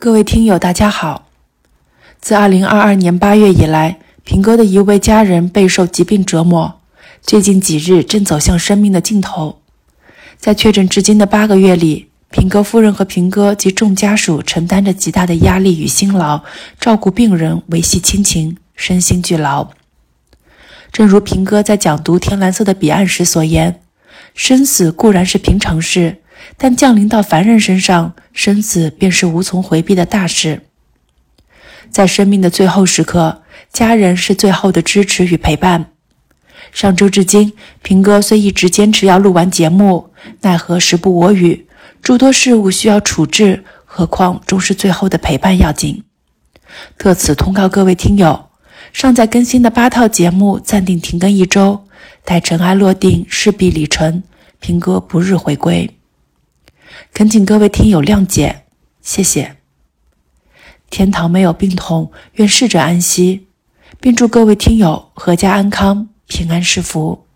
各位听友，大家好。自2022年8月以来，平哥的一位家人备受疾病折磨，最近几日正走向生命的尽头。在确诊至今的八个月里，平哥夫人和平哥及众家属承担着极大的压力与辛劳，照顾病人，维系亲情，身心俱劳。正如平哥在讲读《天蓝色的彼岸》时所言：“生死固然是平常事。”但降临到凡人身上，生死便是无从回避的大事。在生命的最后时刻，家人是最后的支持与陪伴。上周至今，平哥虽一直坚持要录完节目，奈何时不我与，诸多事务需要处置，何况终是最后的陪伴要紧。特此通告各位听友，尚在更新的八套节目暂定停更一周，待尘埃落定，事毕礼成，平哥不日回归。恳请各位听友谅解，谢谢。天堂没有病痛，愿逝者安息，并祝各位听友阖家安康，平安是福。